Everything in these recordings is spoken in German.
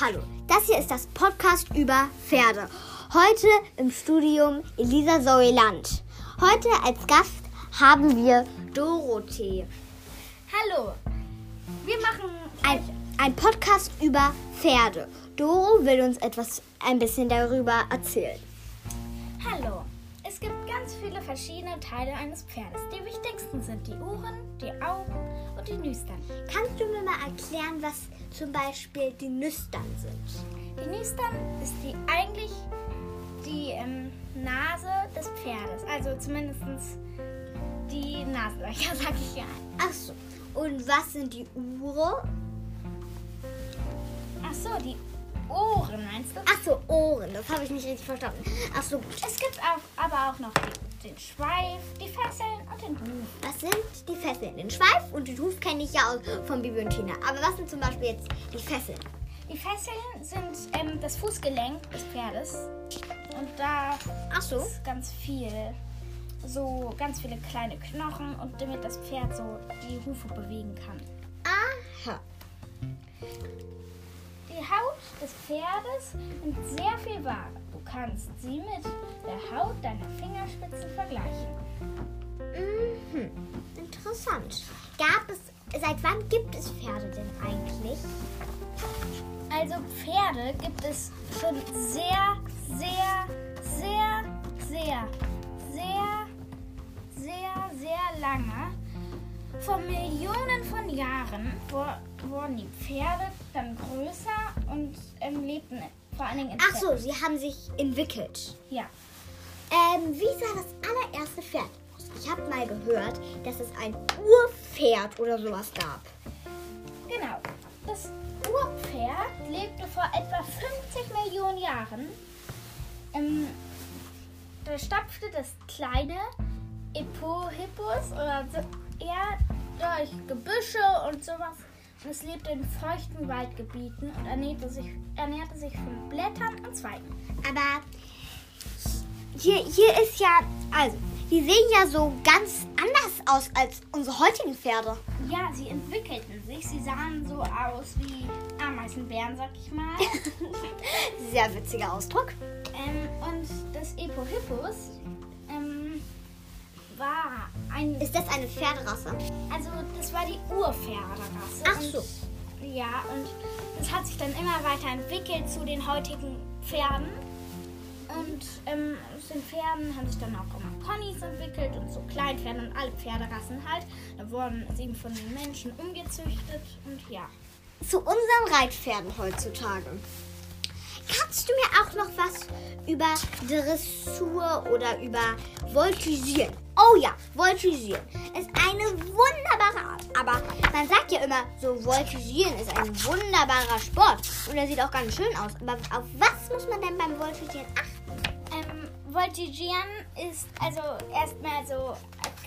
Hallo, das hier ist das Podcast über Pferde. Heute im Studium Elisa Zoe Land. Heute als Gast haben wir Dorothee. Hallo, wir machen Ein, ein Podcast über Pferde. Doro will uns etwas ein bisschen darüber erzählen. Es gibt ganz viele verschiedene Teile eines Pferdes. Die wichtigsten sind die Ohren, die Augen und die Nüstern. Kannst du mir mal erklären, was zum Beispiel die Nüstern sind? Die Nüstern ist die eigentlich die ähm, Nase des Pferdes. Also zumindest die Nasenlöcher, sag ich ja. Ach so. Und was sind die Uhren? Ach so, die Ohren meinst du? Ach so, Ohren. Das habe ich nicht richtig verstanden. Ach so, gut. Es gibt auch, aber auch noch die, den Schweif, die Fesseln und den Huf. Was sind die Fesseln? Den Schweif und den Huf kenne ich ja aus von Bibi und Tina. Aber was sind zum Beispiel jetzt die Fesseln? Die Fesseln sind ähm, das Fußgelenk des Pferdes. Und da Ach so. ist ganz viel, so ganz viele kleine Knochen und damit das Pferd so die Hufe bewegen kann. Aha. Die Haut des Pferdes nimmt sehr viel wahr. Du kannst sie mit der Haut deiner Fingerspitzen vergleichen. Mhm. Interessant. Gab es, seit wann gibt es Pferde denn eigentlich? Also Pferde gibt es schon sehr, sehr, sehr, sehr, sehr, sehr, sehr lange. Vor Millionen von Jahren wurden die Pferde dann größer und ähm, lebten vor allen Dingen in Ach so, sie haben sich entwickelt. Ja. Ähm, wie sah das allererste Pferd aus? Ich habe mal gehört, dass es ein Urpferd oder sowas gab. Genau. Das Urpferd lebte vor etwa 50 Millionen Jahren. Ähm, da stapfte das kleine Epohippus oder so, eher durch Gebüsche und sowas. Es lebte in feuchten Waldgebieten und ernährte sich, ernährte sich von Blättern und Zweigen. Aber hier, hier ist ja, also, die sehen ja so ganz anders aus als unsere heutigen Pferde. Ja, sie entwickelten sich. Sie sahen so aus wie Ameisenbären, sag ich mal. Sehr witziger Ausdruck. Ähm, und das Epohippus war ein. Ist das eine Pferderasse? Also, das war die Urpferderasse. Ach und, so. Ja, und das hat sich dann immer weiter entwickelt zu den heutigen Pferden. Und ähm, aus den Pferden haben sich dann auch immer Ponys entwickelt und so Kleinpferde und alle Pferderassen halt. Da wurden sie eben von den Menschen umgezüchtet und ja. Zu unseren Reitpferden heutzutage. Kannst du mir auch noch was über Dressur oder über Voltigieren? Oh ja, Voltigieren ist eine wunderbare Art. Aber man sagt ja immer, so Voltigieren ist ein wunderbarer Sport. Und er sieht auch ganz schön aus. Aber auf was muss man denn beim Voltigieren achten? Voltigieren ist also erstmal so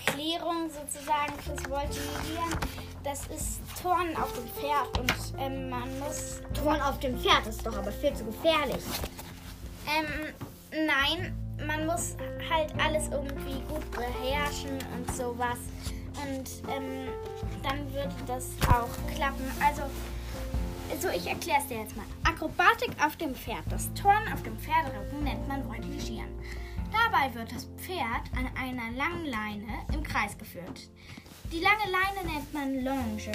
Erklärung sozusagen fürs Voltigieren. Das ist Turnen auf dem Pferd und ähm, man muss. Turn auf dem Pferd ist doch aber viel zu gefährlich. Ähm, nein, man muss halt alles irgendwie gut beherrschen und sowas. Und ähm, dann würde das auch klappen. Also, so ich erkläre es dir jetzt mal. Akrobatik auf dem Pferd. Das Turnen auf dem Pferderücken nennt man Voltigieren. Dabei wird das Pferd an einer langen Leine im Kreis geführt. Die lange Leine nennt man Longe.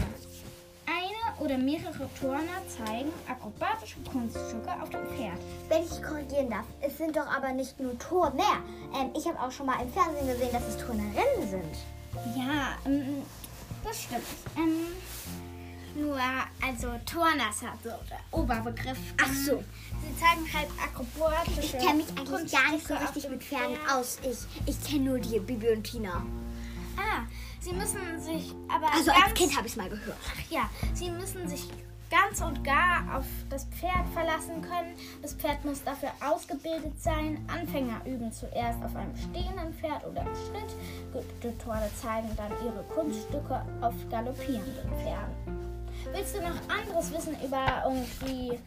Eine oder mehrere Turner zeigen akrobatische Kunststücke auf dem Pferd. Wenn ich korrigieren darf, es sind doch aber nicht nur Turner. Ähm, ich habe auch schon mal im Fernsehen gesehen, dass es Turnerinnen sind. Ja, ähm, das stimmt. Ähm, nur, also Turner ist halt so der Oberbegriff. Ach Ähm, so. Sie zeigen halt akrobatische Ich kenne mich eigentlich gar nicht so Kunststücke richtig mit Pferden Pferd. aus. Ich, ich kenne nur die Bibi und Tina. Ah, sie müssen sich aber Also als Kind habe ich es mal gehört. Ach ja, sie müssen sich ganz und gar auf das Pferd verlassen können. Das Pferd muss dafür ausgebildet sein. Anfänger üben zuerst auf einem stehenden Pferd oder im Schritt. Gute Tore zeigen dann ihre Kunststücke auf galoppierenden Pferden. Willst du noch anderes wissen über irgendwie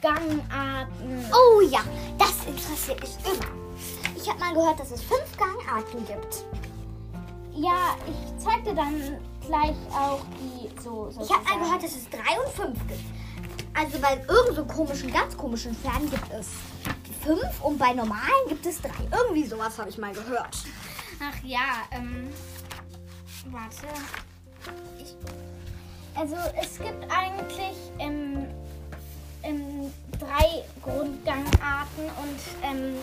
Gangarten? Oh ja, das interessiert mich immer. Ich habe mal gehört, dass es fünf Gangarten gibt. Ja, ich zeig dir dann gleich auch die so. so Ich habe mal gehört, dass es drei und fünf gibt. also bei irgend so komischen, ganz komischen Pferden gibt es fünf und bei normalen gibt es drei. Irgendwie sowas habe ich mal gehört. Ach ja, ähm, warte. Ich, also es gibt eigentlich ähm, ähm, drei Grundgangarten und ähm,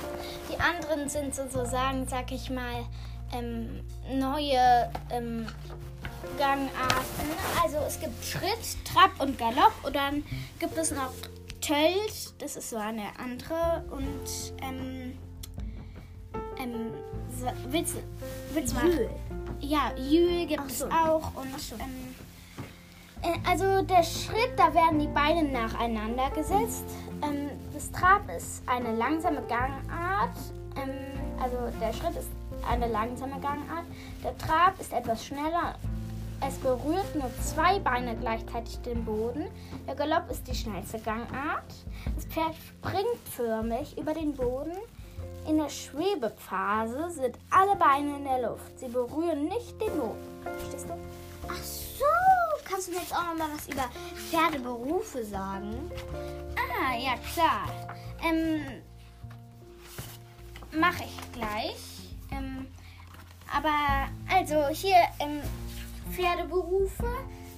die anderen sind sozusagen, sag ich mal, ähm, neue ähm, Gangarten. Also es gibt Schritt, Trab und Galopp und dann gibt es noch Tölt, das ist so eine andere und ähm, ähm, so, willst, willst du mal? Jül. Ja, Jül gibt Ach es so. auch und ähm, äh, also der Schritt, da werden die Beine nacheinander gesetzt. Ähm, das Trab ist eine langsame Gangart. Ähm, also der Schritt ist eine langsame Gangart. Der Trab ist etwas schneller. Es berührt nur zwei Beine gleichzeitig den Boden. Der Galopp ist die schnellste Gangart. Das Pferd springt förmlich über den Boden. In der Schwebephase sind alle Beine in der Luft. Sie berühren nicht den Boden. Verstehst du? Ach so, kannst du mir jetzt auch noch mal was über Pferdeberufe sagen? Ah, ja klar. Ähm, mache ich gleich. Ähm, aber also hier ähm, Pferdeberufe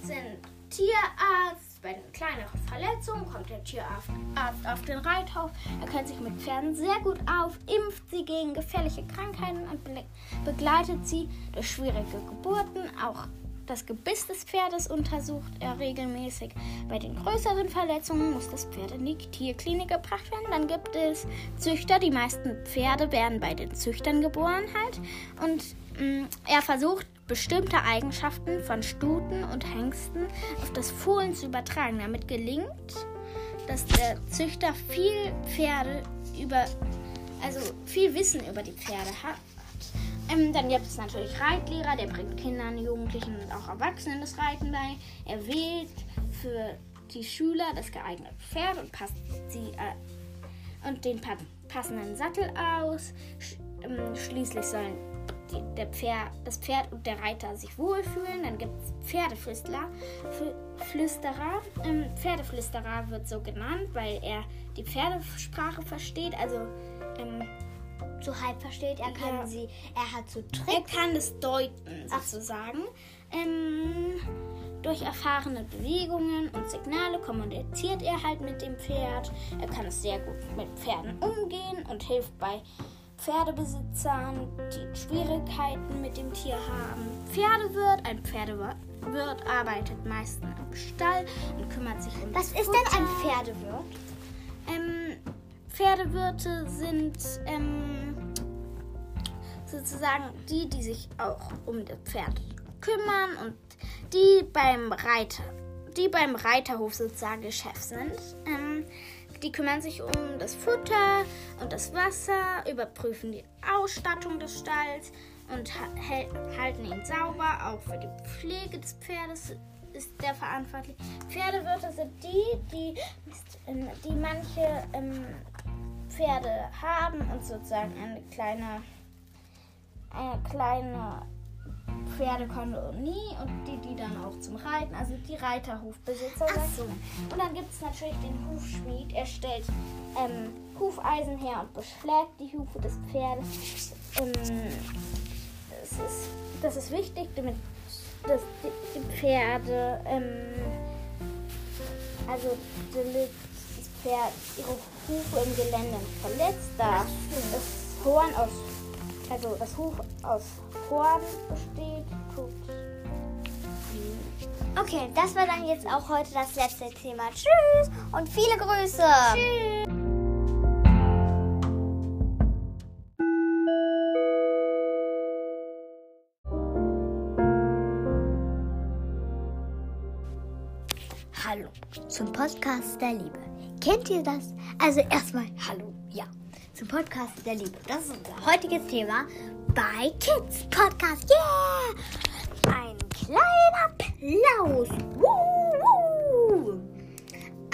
sind Tierarzt. Bei den kleineren Verletzungen kommt der Tierarzt Arzt auf den Reithof. Er kennt sich mit Pferden sehr gut auf, impft sie gegen gefährliche Krankheiten und be begleitet sie durch schwierige Geburten. Auch das Gebiss des Pferdes untersucht er regelmäßig. Bei den größeren Verletzungen muss das Pferd in die Tierklinik gebracht werden. Dann gibt es Züchter. Die meisten Pferde werden bei den Züchtern geboren halt. Und mh, er versucht bestimmte Eigenschaften von Stuten und Hengsten auf das Fohlen zu übertragen. Damit gelingt, dass der Züchter viel Pferde über, also viel Wissen über die Pferde hat. Ähm, dann gibt es natürlich Reitlehrer, der bringt Kindern, Jugendlichen und auch Erwachsenen das Reiten bei. Er wählt für die Schüler das geeignete Pferd und passt sie äh, und den pa passenden Sattel aus. Sch ähm, schließlich sollen die, der Pferd, das Pferd und der Reiter sich wohlfühlen. Dann gibt es Pferdeflüsterer. Fl- Flüsterer. Ähm, Pferdeflüsterer wird so genannt, weil er die Pferdesprache versteht. Also ähm, So halb versteht, er kann Ja. sie, er hat so er Tricks. kann es deuten, sozusagen. Ähm, durch erfahrene Bewegungen und Signale kommuniziert er halt mit dem Pferd. Er kann es sehr gut mit Pferden umgehen und hilft bei Pferdebesitzern, die Schwierigkeiten mit dem Tier haben. Pferdewirt, ein Pferdewirt arbeitet meistens im Stall und kümmert sich um Was ist denn ein. Pferdewirt? Pferdewirte sind ähm, sozusagen die, die sich auch um das Pferd kümmern und die beim Reiter, die beim Reiterhof sozusagen Chef sind. Ähm, die kümmern sich um das Futter und das Wasser, überprüfen die Ausstattung des Stalls und halten ihn sauber. Auch für die Pflege des Pferdes ist der verantwortlich. Pferdewirte sind die, die, die manche ähm, Pferde haben und sozusagen eine kleine, eine kleine Pferdekolonie und die, die dann auch zum Reiten, also die Reiterhofbesitzer. Ach so. Und dann gibt es natürlich den Hufschmied. Er stellt ähm, Hufeisen her und beschlägt die Hufe des Pferdes. Ähm, das, ist, das ist wichtig, damit dass die, die Pferde, ähm, also damit Pferd ihre Hufe im Gelände verletzt, da das Horn aus, also das Huf aus Horn besteht. Guckt. Okay, das war dann jetzt auch heute das letzte Thema. Tschüss und viele Grüße. Tschüss. Hallo zum Podcast der Liebe. Kennt ihr das? Also erstmal Hallo, ja, zum Podcast der Liebe. Das ist unser heutiges Thema bei Kids Podcast. Yeah! Ein kleiner Applaus. Woo, woo.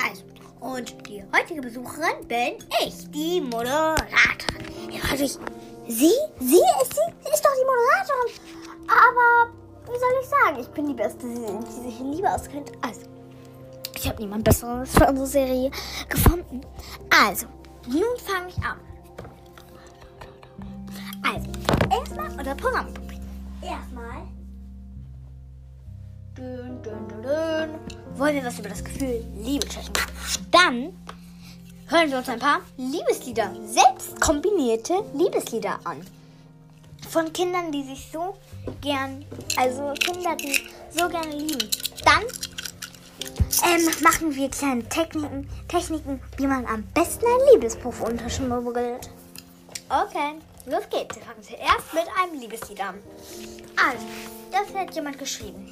Also, und die heutige Besucherin bin ich, die Moderatorin. Ihr fragt euch, sie? Sie ist sie? Ist doch die Moderatorin. Aber, wie soll ich sagen, ich bin die Beste, die, sich in Liebe auskennt. Also, ich habe niemand Besseres für unsere Serie gefunden. Also, nun fange ich an. Also, erstmal unser Programm. Erstmal. Dün, dün, dün, dün. Wollen wir was über das Gefühl Liebe checken? Dann hören wir uns ein paar Liebeslieder, selbst kombinierte Liebeslieder an. Von Kindern, die sich so gern, also Kinder, die so gerne lieben. Dann ähm, machen wir kleine Techniken, Techniken, wie man am besten ein Liebesbuch unterschmuggelt. Okay, los geht's. Wir fangen zuerst mit einem Liebeslied an. Also, das hat jemand geschrieben.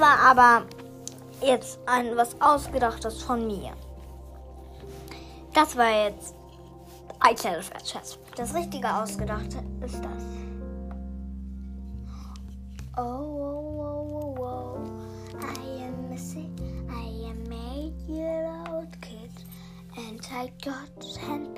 War aber jetzt ein was ausgedachtes von mir. Das war jetzt ein kleines. Das richtige ausgedachte ist das. Oh, oh, oh, oh, oh. I am missing. I am eight year old kid. And I got, and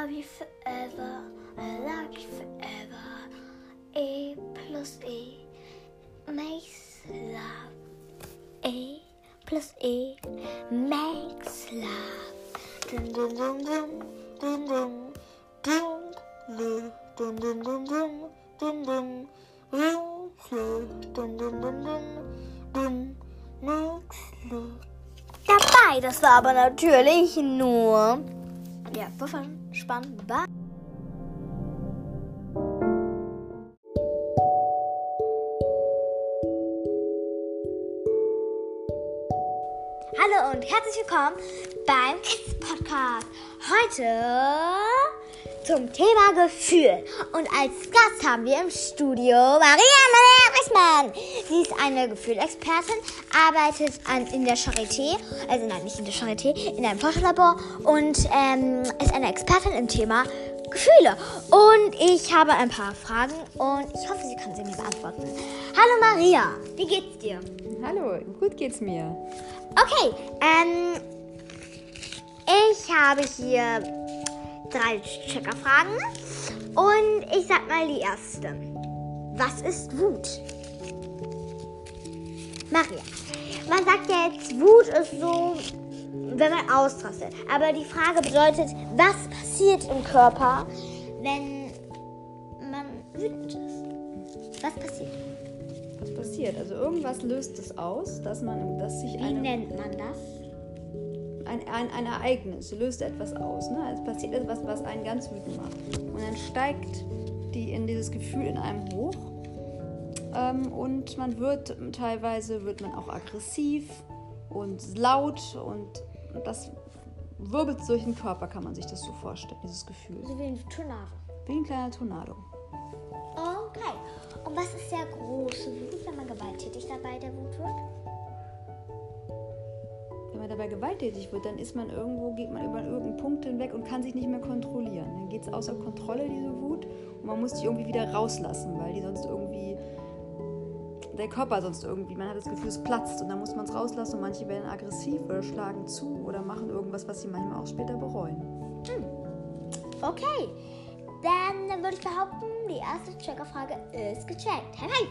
love you forever. I love you forever. A plus A makes love. A plus A makes love. Dun, dun, dun, dun, dun, dun, dun, dun, dun, dun, dun. Real slow. Dun, dun, dun, dun, dun, makes love. Dabei, das war aber natürlich nur. Ja, wovon spannbar. Hallo und herzlich willkommen beim Kids Podcast. Heute zum Thema Gefühl. Und als Gast haben wir im Studio Maria Maria Wissmann. Sie ist eine Gefühlexpertin, arbeitet an, in der Charité, also nein, nicht in der Charité, in einem Forscherlabor und ähm, ist eine Expertin im Thema Gefühle. Und ich habe ein paar Fragen und ich hoffe, sie kann sie mir beantworten. Hallo Maria, wie geht's dir? Hallo, gut geht's mir. Okay, ähm, ich habe hier drei Checkerfragen und ich sag mal die erste. Was ist Wut? Maria, man sagt ja jetzt, Wut ist so, wenn man ausrastet. Aber die Frage bedeutet, was passiert im Körper, wenn man wütend ist? Was passiert? Was passiert? Also irgendwas löst es aus, dass man, dass sich Wie nennt man das? Ein, ein, ein Ereignis löst etwas aus. Ne? Es passiert etwas, was einen ganz wütend macht. Und dann steigt die in dieses Gefühl in einem hoch. Ähm, und man wird teilweise wird man auch aggressiv und laut und das wirbelt durch den Körper, kann man sich das so vorstellen, dieses Gefühl. So wie ein Tornado. Wie ein kleiner Tornado. Okay. Und was ist der große Wut, wenn man gewalttätig dabei der Wut dabei gewalttätig wird, dann ist man irgendwo, geht man über irgendeinen Punkt hinweg und kann sich nicht mehr kontrollieren. Dann geht es außer Kontrolle, diese Wut, und man muss die irgendwie wieder rauslassen, weil die sonst irgendwie, der Körper sonst irgendwie, man hat das Gefühl, es platzt und dann muss man es rauslassen und manche werden aggressiv oder schlagen zu oder machen irgendwas, was sie manchmal auch später bereuen. Okay. Dann würde ich behaupten, die erste Checkerfrage ist gecheckt. Hey, hey.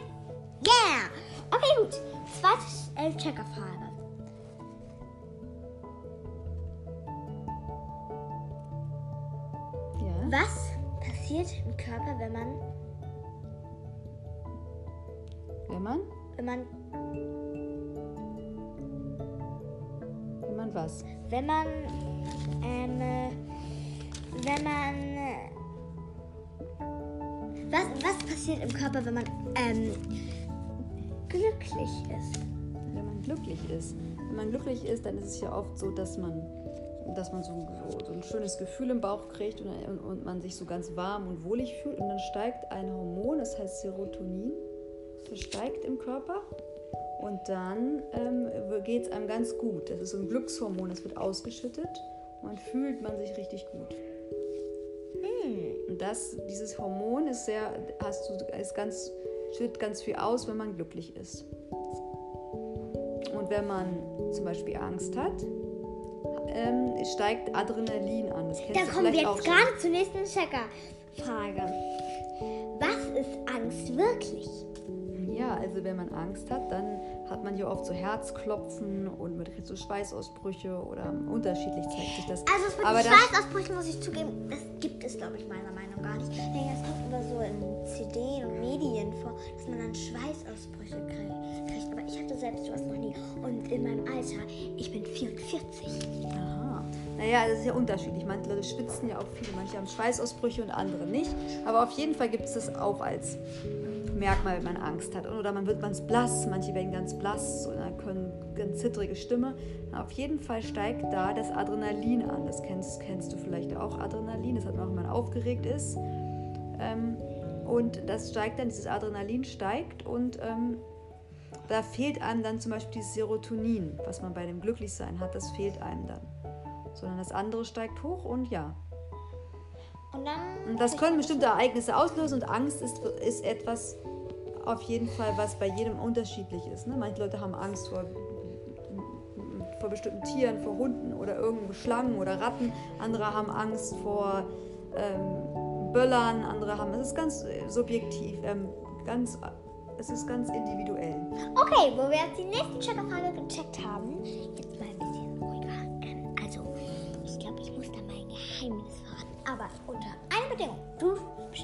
Yeah. Okay, gut. Zweite äh, Checkerfrage. Passiert passiert im Körper, wenn man, Wenn man? wenn man, Wenn man was? wenn man, ähm, äh, wenn man, was, was passiert im Körper, wenn man, ähm, glücklich ist? Wenn man glücklich ist. Wenn man glücklich ist, dann ist es ja oft so, dass man, dass man so, so, so ein schönes Gefühl im Bauch kriegt und, und, man sich so ganz warm und wohlig fühlt. Und dann steigt ein Hormon, das heißt Serotonin, das steigt im Körper. Und dann ähm, geht es einem ganz gut. Das ist so ein Glückshormon, das wird ausgeschüttet. Und dann fühlt man sich richtig gut. Und das, dieses Hormon ist sehr, hast du, ist ganz, schüttet ganz viel aus, wenn man glücklich ist. Und wenn man zum Beispiel Angst hat, ähm, steigt Adrenalin an. Das kennst Da kommen wir jetzt gerade zur nächsten Checker-Frage. Was ist Angst wirklich? Ja, also wenn man Angst hat, dann hat man hier oft so Herzklopfen und man kriegt so Schweißausbrüche oder unterschiedlich zeigt sich das. Also mit Aber Schweißausbrüchen muss ich zugeben, das gibt es, glaube ich, meiner Meinung nach gar nicht. Das kommt immer so in CD und Medien vor, dass man dann Schweißausbrüche kriegt. kriegt. Aber ich hatte selbst sowas noch nie. Und in meinem Alter, ich bin 44. Naja, das ist ja unterschiedlich. Manche Leute schwitzen ja auch viel, manche haben Schweißausbrüche und andere nicht. Aber auf jeden Fall gibt es das auch als Merkmal, wenn man Angst hat. Oder man wird ganz blass, manche werden ganz blass oder können ganz zittrige Stimme. Auf jeden Fall steigt da das Adrenalin an. Das kennst, kennst du vielleicht auch, Adrenalin. Das hat man auch, wenn man aufgeregt ist. Ähm, und das steigt dann, dieses Adrenalin steigt und ähm, da fehlt einem dann zum Beispiel dieses Serotonin, was man bei dem Glücklichsein hat, das fehlt einem dann. Sondern das andere steigt hoch und ja. Und dann. Und das können bestimmte Ereignisse auslösen und Angst ist, ist etwas auf jeden Fall, was bei jedem unterschiedlich ist. Ne? Manche Leute haben Angst vor, vor bestimmten Tieren, vor Hunden oder irgendwelchen Schlangen oder Ratten. Andere haben Angst vor ähm, Böllern, andere haben. Es ist ganz subjektiv, ähm, ganz, es ist ganz individuell. Okay, wo wir jetzt die nächste Checkerfrage gecheckt haben, jetzt mal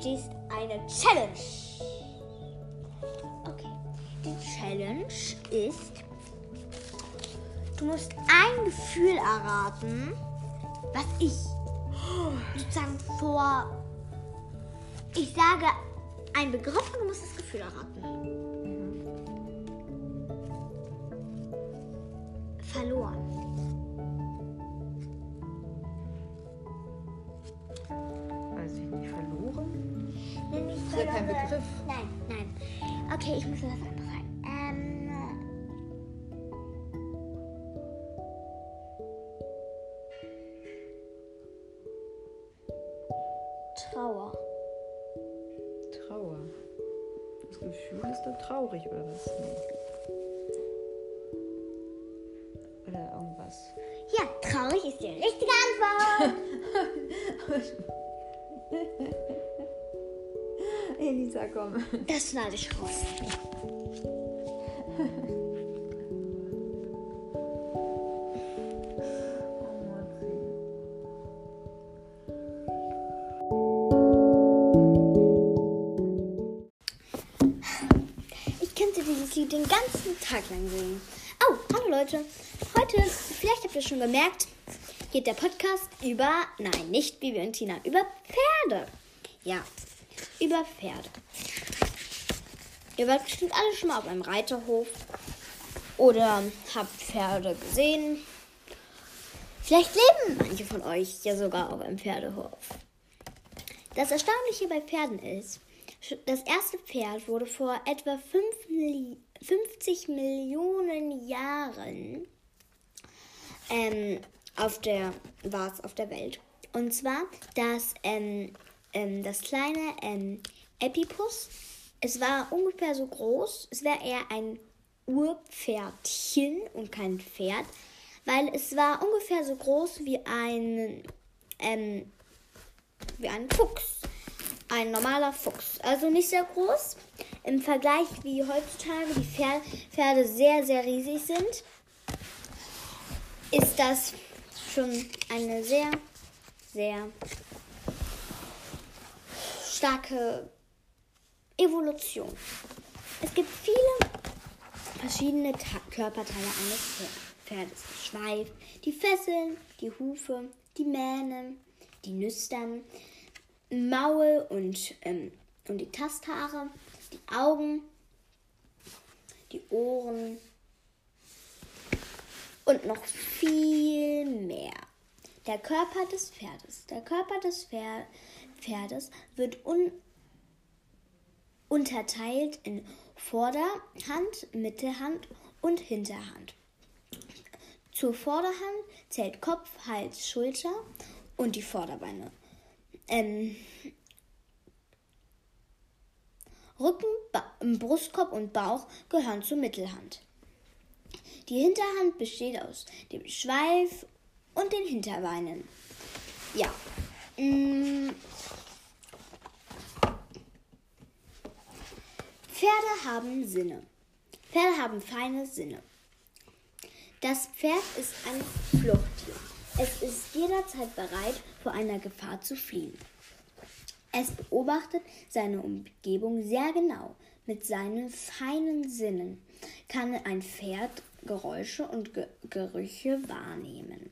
bestehst eine Challenge. Okay. Die Challenge ist, du musst ein Gefühl erraten, was ich sozusagen vor. Ich sage einen Begriff und du musst das Gefühl erraten. verloren. Mir was anderes. Ähm, Trauer. Trauer. Das Gefühl ist doch traurig oder was? Nee. Oder irgendwas. Ja, traurig ist die richtige Antwort. Elisa, komm. Das schneide ich raus. Ich könnte dieses Lied den ganzen Tag lang singen. Oh, hallo Leute. Heute, vielleicht habt ihr schon gemerkt, geht der Podcast über, nein, nicht Bibi und Tina, über Pferde. Ja, über Pferde. Ihr wart bestimmt alle schon mal auf einem Reiterhof oder habt Pferde gesehen. Vielleicht leben manche von euch ja sogar auf einem Pferdehof. Das Erstaunliche bei Pferden ist, das erste Pferd wurde vor etwa fünf Milli- 50 Millionen Jahren ähm, auf der war auf der Welt. Und zwar das ähm, ähm, das kleine ähm, Epipus. Es war ungefähr so groß. Es wäre eher ein Urpferdchen und kein Pferd, weil es war ungefähr so groß wie ein ähm, wie ein Fuchs. Ein normaler Fuchs. Also nicht sehr groß. Im Vergleich wie heutzutage die Pfer- Pferde sehr, sehr riesig sind, ist das schon eine sehr, sehr starke Evolution. Es gibt viele verschiedene Ta Körperteile eines Pferdes. Schweif, die Fesseln, die Hufe, die Mähne, die Nüstern, Maul und, ähm, und die Tasthaare, die Augen, die Ohren und noch viel mehr. Der Körper des Pferdes. Der Körper des Pfer Pferdes wird un unterteilt in Vorderhand, Mittelhand und Hinterhand. Zur Vorderhand zählt Kopf, Hals, Schulter und die Vorderbeine. Ähm, Rücken, ba Brustkorb und Bauch gehören zur Mittelhand. Die Hinterhand besteht aus dem Schweif und den Hinterbeinen. Ja. Mm. Pferde haben Sinne. Pferde haben feine Sinne. Das Pferd ist ein Fluchttier. Es ist jederzeit bereit, vor einer Gefahr zu fliehen. Es beobachtet seine Umgebung sehr genau. Mit seinen feinen Sinnen kann ein Pferd Geräusche und Ge Gerüche wahrnehmen.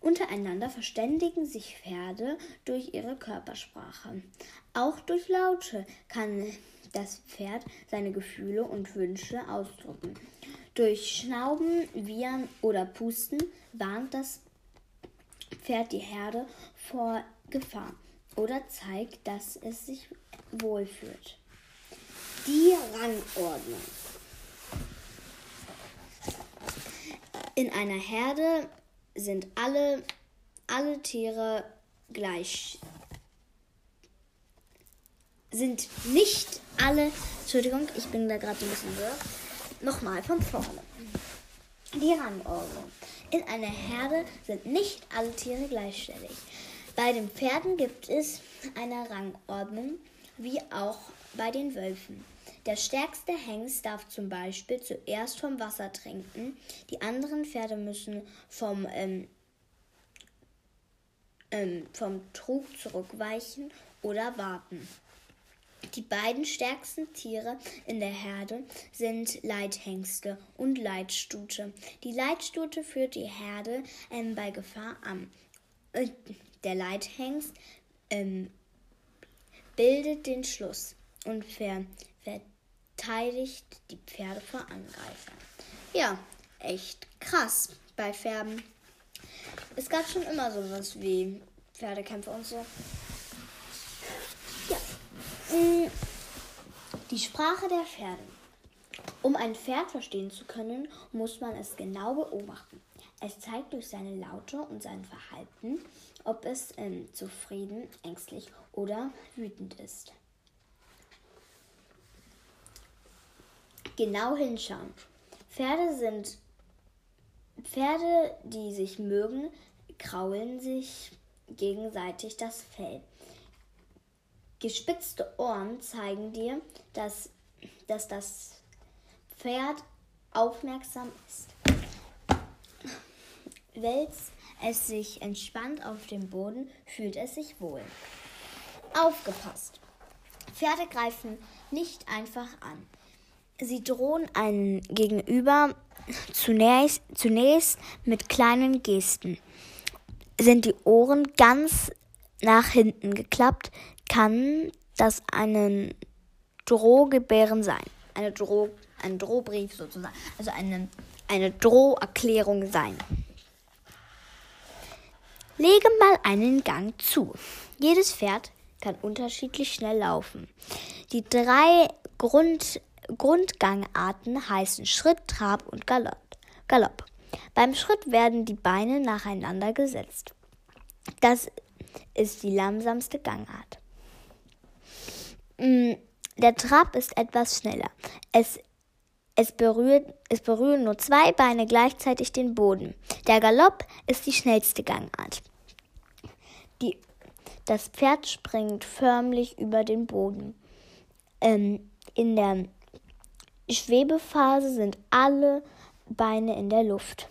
Untereinander verständigen sich Pferde durch ihre Körpersprache. Auch durch Laute kann das Pferd seine Gefühle und Wünsche ausdrücken. Durch Schnauben, Wiehern oder Pusten warnt das Pferd die Herde vor Gefahr oder zeigt, dass es sich wohlfühlt. Die Rangordnung. In einer Herde sind alle, alle Tiere gleich. Sind nicht alle. Entschuldigung, ich bin da gerade ein bisschen wirr. Nochmal von vorne. Die Rangordnung. In einer Herde sind nicht alle Tiere gleichstellig. Bei den Pferden gibt es eine Rangordnung, wie auch bei den Wölfen. Der stärkste Hengst darf zum Beispiel zuerst vom Wasser trinken. Die anderen Pferde müssen vom, ähm, ähm, vom Trug zurückweichen oder warten. Die beiden stärksten Tiere in der Herde sind Leithengste und Leitstute. Die Leitstute führt die Herde ähm, bei Gefahr an. Äh, der Leithengst ähm, bildet den Schluss und ver verteidigt die Pferde vor Angreifern. Ja, echt krass bei Pferden. Es gab schon immer sowas wie Pferdekämpfe und so. Ja. Mm, die Sprache der Pferde. Um ein Pferd verstehen zu können, muss man es genau beobachten. Es zeigt durch seine Laute und sein Verhalten, ob es ähm, zufrieden, ängstlich oder wütend ist. Genau hinschauen. Pferde sind Pferde, die sich mögen, kraulen sich gegenseitig das Fell. Gespitzte Ohren zeigen dir, dass, dass das Pferd aufmerksam ist. Wälzt es sich entspannt auf dem Boden, fühlt es sich wohl. Aufgepasst! Pferde greifen nicht einfach an. Sie drohen einen Gegenüber zunächst, zunächst mit kleinen Gesten. Sind die Ohren ganz nach hinten geklappt, kann das einen Drohgebären sein. Eine Droh, ein Drohbrief sozusagen. Also eine, eine Droherklärung sein. Lege mal einen Gang zu. Jedes Pferd kann unterschiedlich schnell laufen. Die drei Grund, Grundgangarten heißen Schritt, Trab und Galopp. Galopp. Beim Schritt werden die Beine nacheinander gesetzt. Das ist die langsamste Gangart. Mm, der Trab ist etwas schneller. Es, es, berührt, es berühren nur zwei Beine gleichzeitig den Boden. Der Galopp ist die schnellste Gangart. Die, das Pferd springt förmlich über den Boden. Ähm, in der Schwebephase sind alle Beine in der Luft.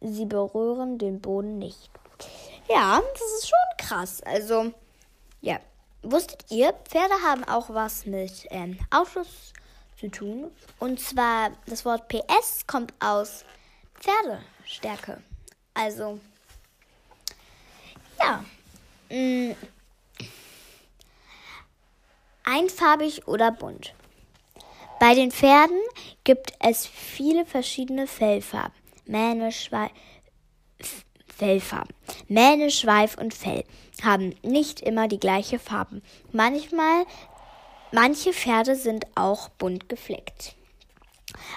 Sie berühren den Boden nicht. Ja, das ist schon krass. Also, ja. Wusstet ihr, Pferde haben auch was mit ähm, Autos zu tun. Und zwar, das Wort PS kommt aus Pferdestärke. Also, ja. Mh, mm, einfarbig oder bunt. Bei den Pferden gibt es viele verschiedene Fellfarben. Mähne, Schweif, Fellfarben. Mähne, Schweif und Fell haben nicht immer die gleiche Farbe. Manchmal, manche Pferde sind auch bunt gefleckt.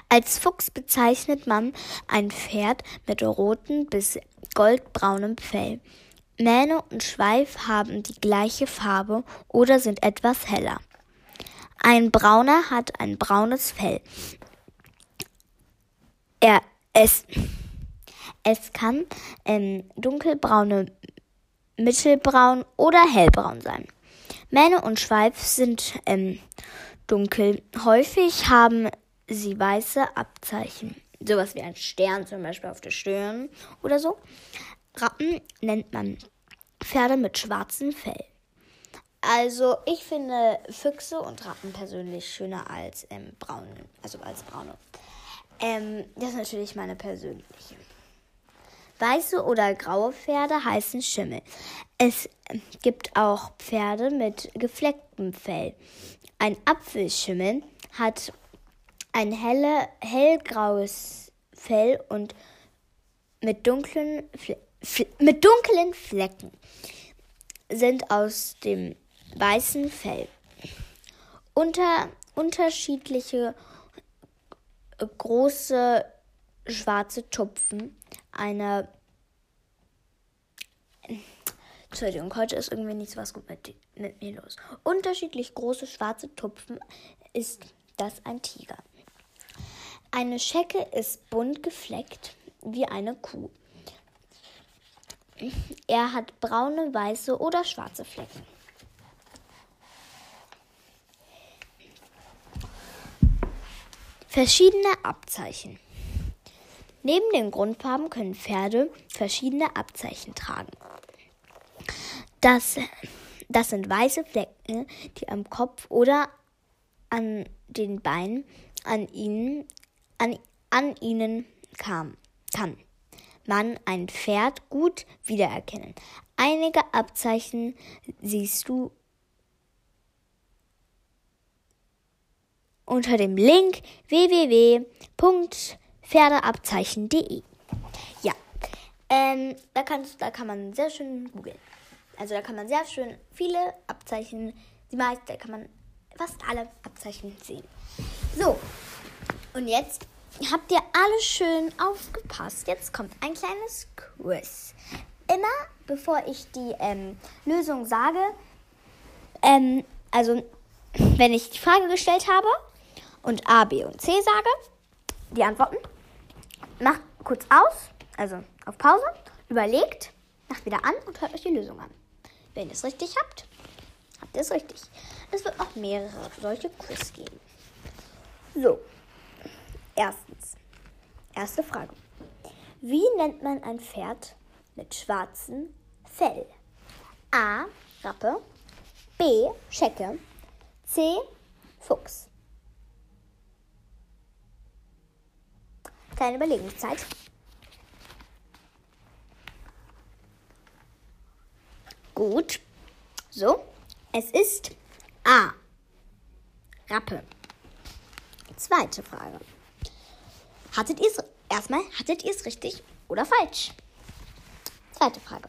Als Fuchs bezeichnet man ein Pferd mit rotem bis goldbraunem Fell. Mähne und Schweif haben die gleiche Farbe oder sind etwas heller. Ein Brauner hat ein braunes Fell. Er, es, es kann ähm, dunkelbraune, mittelbraun oder hellbraun sein. Mähne und Schweif sind ähm, dunkel. Häufig haben sie weiße Abzeichen. Sowas wie ein Stern zum Beispiel auf der Stirn oder so. Rappen nennt man Pferde mit schwarzem Fell. Also ich finde Füchse und Rappen persönlich schöner als ähm, braune, also als braune. Ähm, das ist natürlich meine persönliche. Weiße oder graue Pferde heißen Schimmel. Es gibt auch Pferde mit geflecktem Fell. Ein Apfelschimmel hat ein helle, hellgraues Fell und mit dunklen, mit dunklen Flecken sind aus dem weißen Fell. Unter, unterschiedliche große schwarze Tupfen einer Entschuldigung, heute ist irgendwie nichts was gut mit, mit mir los. Unterschiedlich große schwarze Tupfen ist das ein Tiger. Eine Schecke ist bunt gefleckt wie eine Kuh. Er hat braune, weiße oder schwarze Flecken. Verschiedene Abzeichen. Neben den Grundfarben können Pferde verschiedene Abzeichen tragen. Das, das sind weiße Flecken, die am Kopf oder an den Beinen an ihnen, an, an ihnen kam, kann man ein Pferd gut wiedererkennen. Einige Abzeichen siehst du unter dem Link www.pferdeabzeichen.de. Ja, ähm, da, kannst, da kann man sehr schön googeln. Also da kann man sehr schön viele Abzeichen, die meisten, da kann man fast alle Abzeichen sehen. So, und jetzt habt ihr alle schön aufgepasst. Jetzt kommt ein kleines Quiz. Immer bevor ich die ähm, Lösung sage, ähm, also wenn ich die Frage gestellt habe, und A, B und C sage, die Antworten, macht kurz aus, also auf Pause, überlegt, macht wieder an und hört euch die Lösung an. Wenn ihr es richtig habt, habt ihr es richtig. Es wird noch mehrere solche Quiz geben. So, erstens, erste Frage. Wie nennt man ein Pferd mit schwarzem Fell? A. Rappe. B. Schecke. C. Fuchs. Kleine Überlegungszeit. Gut. So, es ist A. Rappe. Zweite Frage. Hattet ihr es erstmal, hattet ihr es richtig oder falsch? Zweite Frage.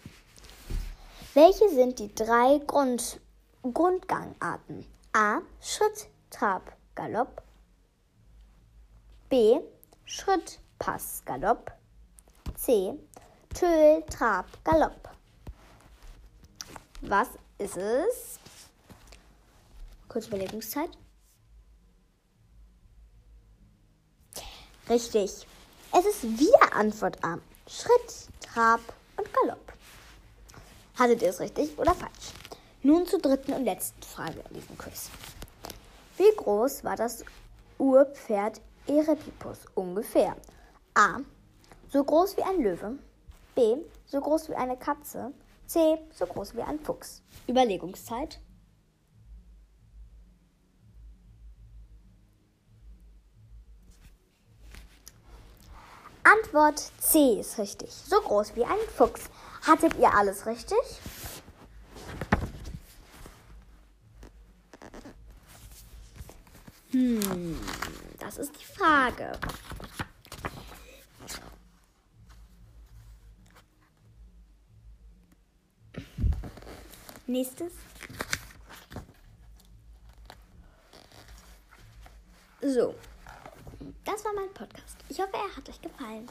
Welche sind die drei Grund, Grundgangarten? A. Schritt, Trab, Galopp. B. Schritt, Pass, Galopp. C. Töl, Trab, Galopp. Was ist es? Kurz Überlegungszeit. Richtig. Es ist wieder Antwort A. Schritt, Trab und Galopp. Hattet ihr es richtig oder falsch? Nun zur dritten und letzten Frage in diesem Quiz. Wie groß war das Urpferd Erebipus ungefähr? A. So groß wie ein Löwe. B. So groß wie eine Katze. C. So groß wie ein Fuchs. Überlegungszeit. Antwort C ist richtig. So groß wie ein Fuchs. Hattet ihr alles richtig? Hm, das ist die Frage. Nächstes. So, das war mein Podcast. Ich hoffe, er hat euch gefallen.